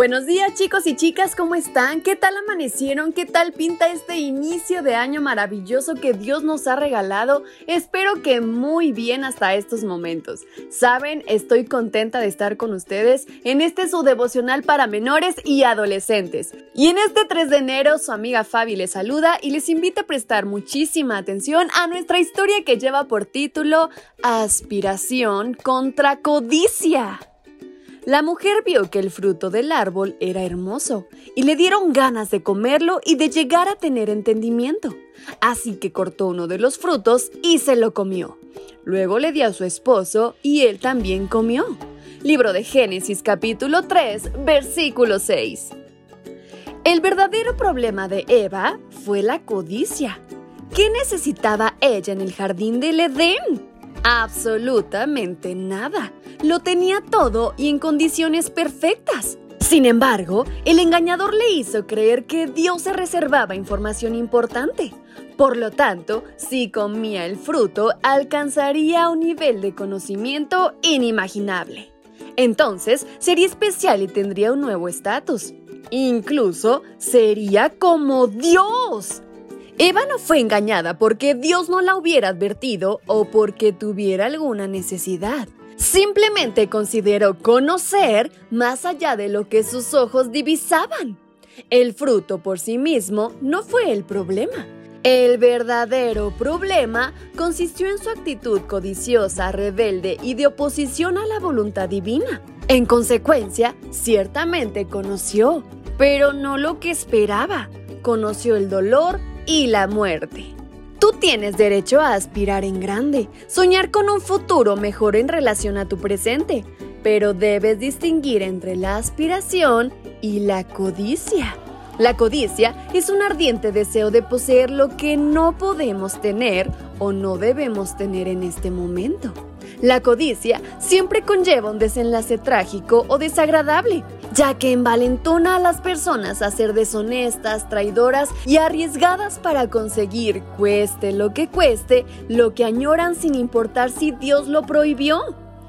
Buenos días chicos y chicas, ¿cómo están? ¿Qué tal amanecieron? ¿Qué tal pinta este inicio de año maravilloso que Dios nos ha regalado? Espero que muy bien hasta estos momentos. Saben, estoy contenta de estar con ustedes en este su devocional para menores y adolescentes. Y en este 3 de enero su amiga Fabi les saluda y les invita a prestar muchísima atención a nuestra historia que lleva por título Aspiración contra codicia. La mujer vio que el fruto del árbol era hermoso y le dieron ganas de comerlo y de llegar a tener entendimiento. Así que cortó uno de los frutos y se lo comió. Luego le dio a su esposo y él también comió. Libro de Génesis capítulo 3, versículo 6. El verdadero problema de Eva fue la codicia. ¿Qué necesitaba ella en el jardín del Edén? Absolutamente nada. Lo tenía todo y en condiciones perfectas. Sin embargo, el engañador le hizo creer que Dios se reservaba información importante. Por lo tanto, si comía el fruto, alcanzaría un nivel de conocimiento inimaginable. Entonces, sería especial y tendría un nuevo estatus. Incluso sería como Dios. Eva no fue engañada porque Dios no la hubiera advertido o porque tuviera alguna necesidad. Simplemente consideró conocer más allá de lo que sus ojos divisaban. El fruto por sí mismo no fue el problema. El verdadero problema consistió en su actitud codiciosa, rebelde y de oposición a la voluntad divina. En consecuencia, ciertamente conoció, pero no lo que esperaba. Conoció el dolor, y la muerte. Tú tienes derecho a aspirar en grande, soñar con un futuro mejor en relación a tu presente, pero debes distinguir entre la aspiración y la codicia. La codicia es un ardiente deseo de poseer lo que no podemos tener o no debemos tener en este momento. La codicia siempre conlleva un desenlace trágico o desagradable, ya que envalentona a las personas a ser deshonestas, traidoras y arriesgadas para conseguir, cueste lo que cueste, lo que añoran sin importar si Dios lo prohibió.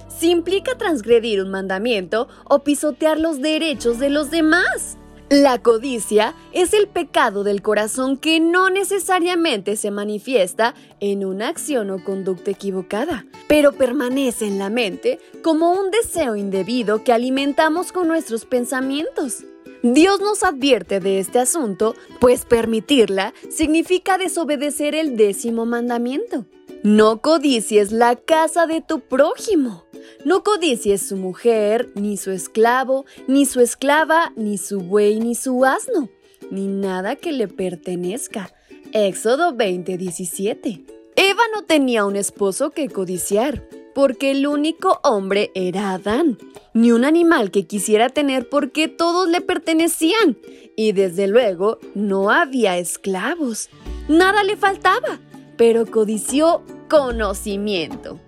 Si implica transgredir un mandamiento o pisotear los derechos de los demás. La codicia es el pecado del corazón que no necesariamente se manifiesta en una acción o conducta equivocada, pero permanece en la mente como un deseo indebido que alimentamos con nuestros pensamientos. Dios nos advierte de este asunto, pues permitirla significa desobedecer el décimo mandamiento. No codicies la casa de tu prójimo. No codicies su mujer, ni su esclavo, ni su esclava, ni su buey, ni su asno, ni nada que le pertenezca. Éxodo 20:17. Eva no tenía un esposo que codiciar, porque el único hombre era Adán, ni un animal que quisiera tener porque todos le pertenecían, y desde luego no había esclavos. Nada le faltaba, pero codició conocimiento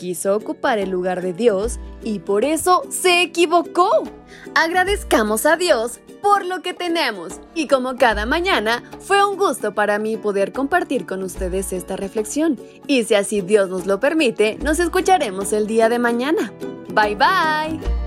quiso ocupar el lugar de Dios y por eso se equivocó. Agradezcamos a Dios por lo que tenemos y como cada mañana fue un gusto para mí poder compartir con ustedes esta reflexión y si así Dios nos lo permite, nos escucharemos el día de mañana. Bye bye.